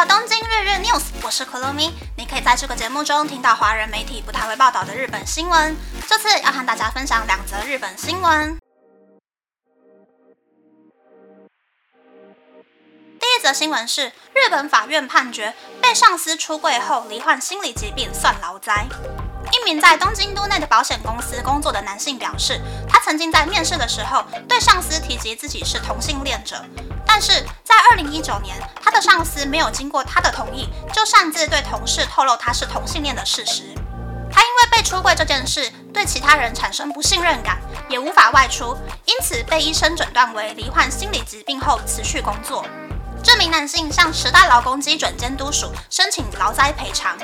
到东京日日 news，我是 Kurumi。你可以在这个节目中听到华人媒体不太会报道的日本新闻。这次要和大家分享两则日本新闻。第一则新闻是日本法院判决被上司出柜后罹患心理疾病算劳灾。一名在东京都内的保险公司工作的男性表示，他曾经在面试的时候对上司提及自己是同性恋者。但是在二零一九年，上司没有经过他的同意，就擅自对同事透露他是同性恋的事实。他因为被出柜这件事，对其他人产生不信任感，也无法外出，因此被医生诊断为罹患心理疾病后辞去工作。这名男性向时代劳工基准监督署申请劳灾赔偿，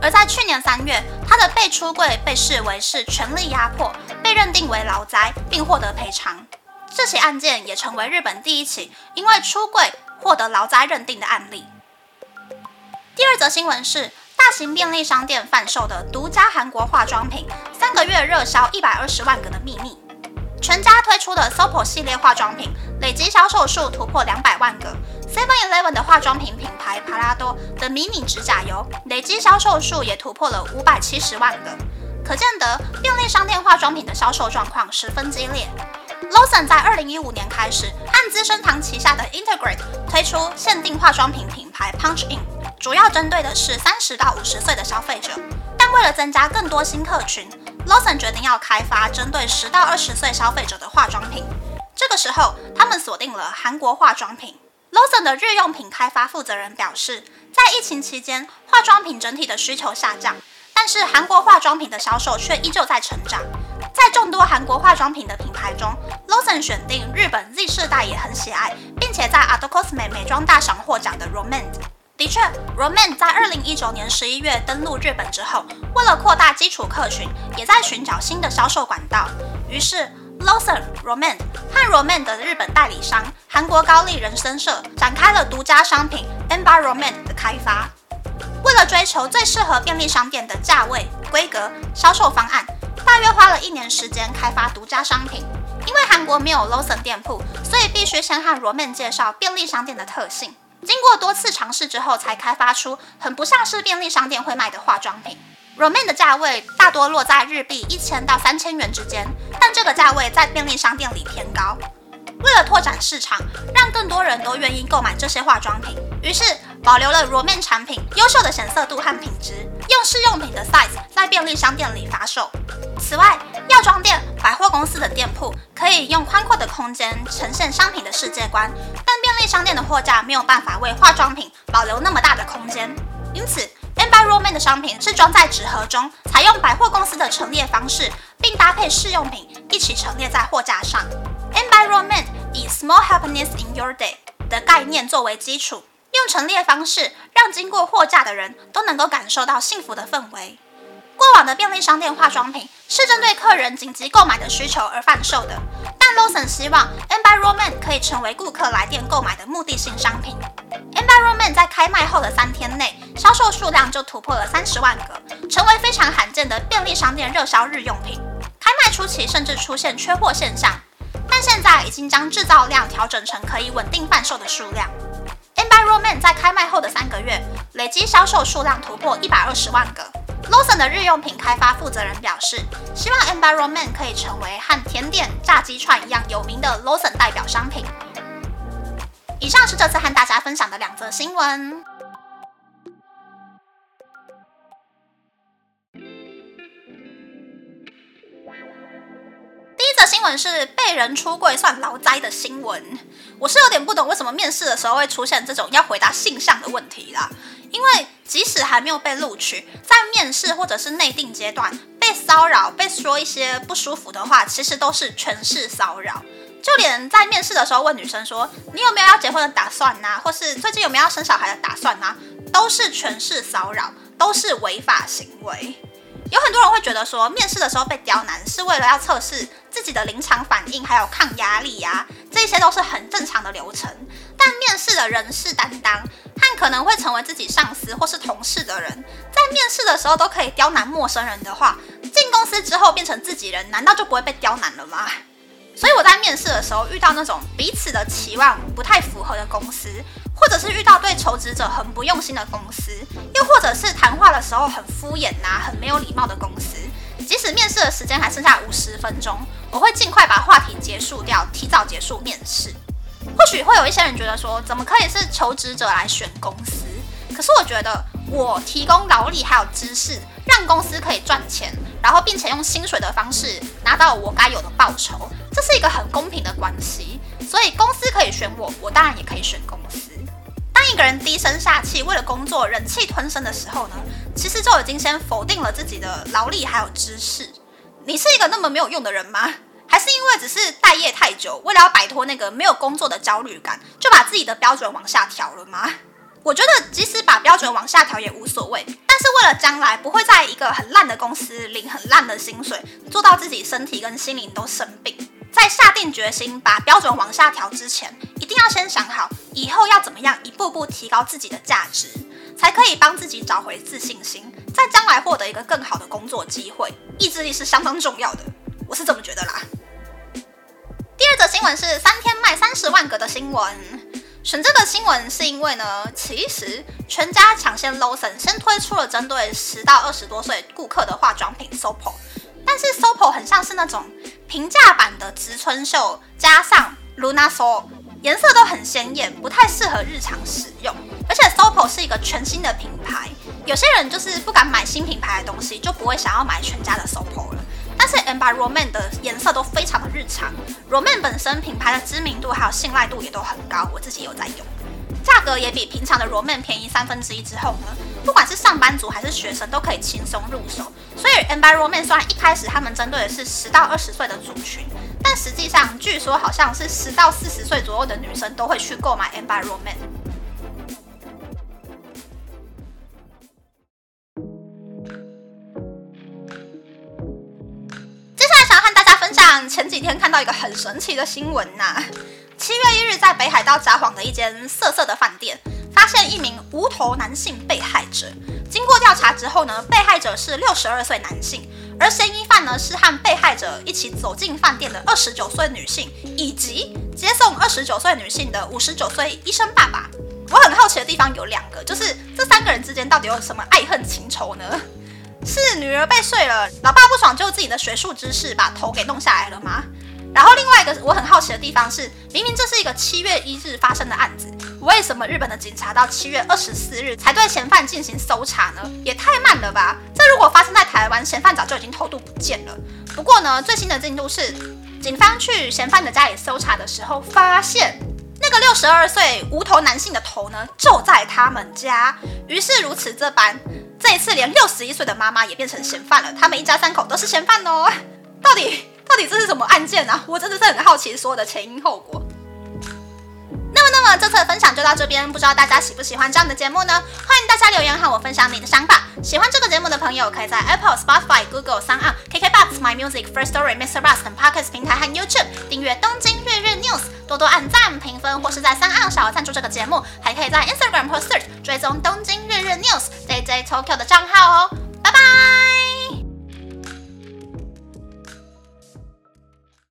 而在去年三月，他的被出柜被视为是权力压迫，被认定为劳灾，并获得赔偿。这起案件也成为日本第一起因为出柜获得劳灾认定的案例。第二则新闻是，大型便利商店贩售的独家韩国化妆品，三个月热销一百二十万个的秘密。全家推出的 SOPO 系列化妆品，累计销售数突破两百万个。Seven Eleven 的化妆品品牌帕拉多的迷你指甲油，累计销售数也突破了五百七十万个。可见得便利商店化妆品的销售状况十分激烈。Lawson 在二零一五年开始按资生堂旗下的 Integrate 推出限定化妆品品牌 Punch In，主要针对的是三十到五十岁的消费者。但为了增加更多新客群，Lawson 决定要开发针对十到二十岁消费者的化妆品。这个时候，他们锁定了韩国化妆品。Lawson 的日用品开发负责人表示，在疫情期间，化妆品整体的需求下降，但是韩国化妆品的销售却依旧在成长。在众多韩国化妆品的品牌中 loson 选定日本 Z 世代也很喜爱，并且在 Art Cosme 美妆大赏获奖的 Romand。的确，Romand 在二零一九年十一月登陆日本之后，为了扩大基础客群，也在寻找新的销售管道。于是，Lawson、Roman 和 Romand 的日本代理商韩国高丽人参社展开了独家商品 Environment 的开发。为了追求最适合便利商店的价位、规格、销售方案。大约花了一年时间开发独家商品，因为韩国没有 l o s o n 店铺，所以必须先和 Roman 介绍便利商店的特性。经过多次尝试之后，才开发出很不像是便利商店会卖的化妆品。Roman 的价位大多落在日币一千到三千元之间，但这个价位在便利商店里偏高。为了拓展市场，让更多人都愿意购买这些化妆品，于是保留了 Roman 产品优秀的显色度和品质，用试用品的 size 在便利商店里发售。此外，药妆店、百货公司的店铺可以用宽阔的空间呈现商品的世界观，但便利商店的货架没有办法为化妆品保留那么大的空间。因此，Environment 的商品是装在纸盒中，采用百货公司的陈列方式，并搭配试用品一起陈列在货架上。Environment 以 Small Happiness in Your Day 的概念作为基础，用陈列方式让经过货架的人都能够感受到幸福的氛围。过往的便利商店化妆品是针对客人紧急购买的需求而贩售的，但 Lawson 希望 Environment 可以成为顾客来店购买的目的性商品。Environment 在开卖后的三天内，销售数量就突破了三十万个，成为非常罕见的便利商店热销日用品。开卖初期甚至出现缺货现象，但现在已经将制造量调整成可以稳定贩售的数量。Environment 在开卖后的三个月，累计销售数量突破一百二十万个。Lawson 的日用品开发负责人表示，希望 Environment 可以成为和甜点、炸鸡串一样有名的 Lawson 代表商品。以上是这次和大家分享的两则新闻。第一则新闻是被人出柜算劳灾的新闻。我是有点不懂为什么面试的时候会出现这种要回答性向的问题啦。因为即使还没有被录取，在面试或者是内定阶段被骚扰、被说一些不舒服的话，其实都是权势骚扰。就连在面试的时候问女生说你有没有要结婚的打算呐，或是最近有没有要生小孩的打算呐，都是权势骚扰，都是违法行为。有很多人会觉得说，面试的时候被刁难是为了要测试自己的临场反应，还有抗压力呀，这些都是很正常的流程。但面试的人事担当。和可能会成为自己上司或是同事的人，在面试的时候都可以刁难陌生人的话，进公司之后变成自己人，难道就不会被刁难了吗？所以我在面试的时候遇到那种彼此的期望不太符合的公司，或者是遇到对求职者很不用心的公司，又或者是谈话的时候很敷衍呐、很没有礼貌的公司，即使面试的时间还剩下五十分钟，我会尽快把话题结束掉，提早结束面试。或许会有一些人觉得说，怎么可以是求职者来选公司？可是我觉得，我提供劳力还有知识，让公司可以赚钱，然后并且用薪水的方式拿到我该有的报酬，这是一个很公平的关系。所以公司可以选我，我当然也可以选公司。一个人低声下气，为了工作忍气吞声的时候呢，其实就已经先否定了自己的劳力还有知识。你是一个那么没有用的人吗？还是因为只是待业太久，为了要摆脱那个没有工作的焦虑感，就把自己的标准往下调了吗？我觉得即使把标准往下调也无所谓，但是为了将来不会在一个很烂的公司领很烂的薪水，做到自己身体跟心灵都生病，在下定决心把标准往下调之前，一定要先想好以后要怎么样一步步提高自己的价值，才可以帮自己找回自信心，在将来获得一个更好的工作机会。意志力是相当重要的，我是这么觉得啦。第二则新闻是三天卖三十万个的新闻。选这个新闻是因为呢，其实全家抢先 Lawson 先推出了针对十到二十多岁顾客的化妆品 Sopo，但是 Sopo 很像是那种平价版的植村秀加上 Lunasol 颜色都很鲜艳，不太适合日常使用。而且 Sopo 是一个全新的品牌，有些人就是不敢买新品牌的东西，就不会想要买全家的 Sopo 了。但是 Amber Roman 的颜色都非常的日常，Roman 本身品牌的知名度还有信赖度也都很高，我自己有在用，价格也比平常的 Roman 便宜三分之一。之后呢，不管是上班族还是学生都可以轻松入手。所以 Amber Roman 虽然一开始他们针对的是十到二十岁的族群，但实际上据说好像是十到四十岁左右的女生都会去购买 Amber Roman。接下来想要和大家分享。前几天看到一个很神奇的新闻呐，七月一日在北海道札幌的一间色色的饭店，发现一名无头男性被害者。经过调查之后呢，被害者是六十二岁男性，而嫌疑犯呢是和被害者一起走进饭店的二十九岁女性，以及接送二十九岁女性的五十九岁医生爸爸。我很好奇的地方有两个，就是这三个人之间到底有什么爱恨情仇呢？是女儿被睡了，老爸不爽，就自己的学术知识把头给弄下来了吗？然后另外一个我很好奇的地方是，明明这是一个七月一日发生的案子，为什么日本的警察到七月二十四日才对嫌犯进行搜查呢？也太慢了吧！这如果发生在台湾，嫌犯早就已经偷渡不见了。不过呢，最新的进度是，警方去嫌犯的家里搜查的时候，发现那个六十二岁无头男性的头呢，就在他们家。于是如此这般。这一次，连六十一岁的妈妈也变成嫌犯了。他们一家三口都是嫌犯哦。到底到底这是什么案件啊？我真的是很好奇所有的前因后果。那么，这次的分享就到这边。不知道大家喜不喜欢这样的节目呢？欢迎大家留言和我分享你的想法。喜欢这个节目的朋友，可以在 Apple、Spotify、Google、s o n KKBox、My Music、First Story、Mr. Bus 等 Podcast 平台和 YouTube 订阅《东京日日 News》，多多按赞、评分，或是在三岸小额赞助这个节目。还可以在 Instagram 或 Search 追踪《东京日日 News》JJ Tokyo 的账号哦。拜拜。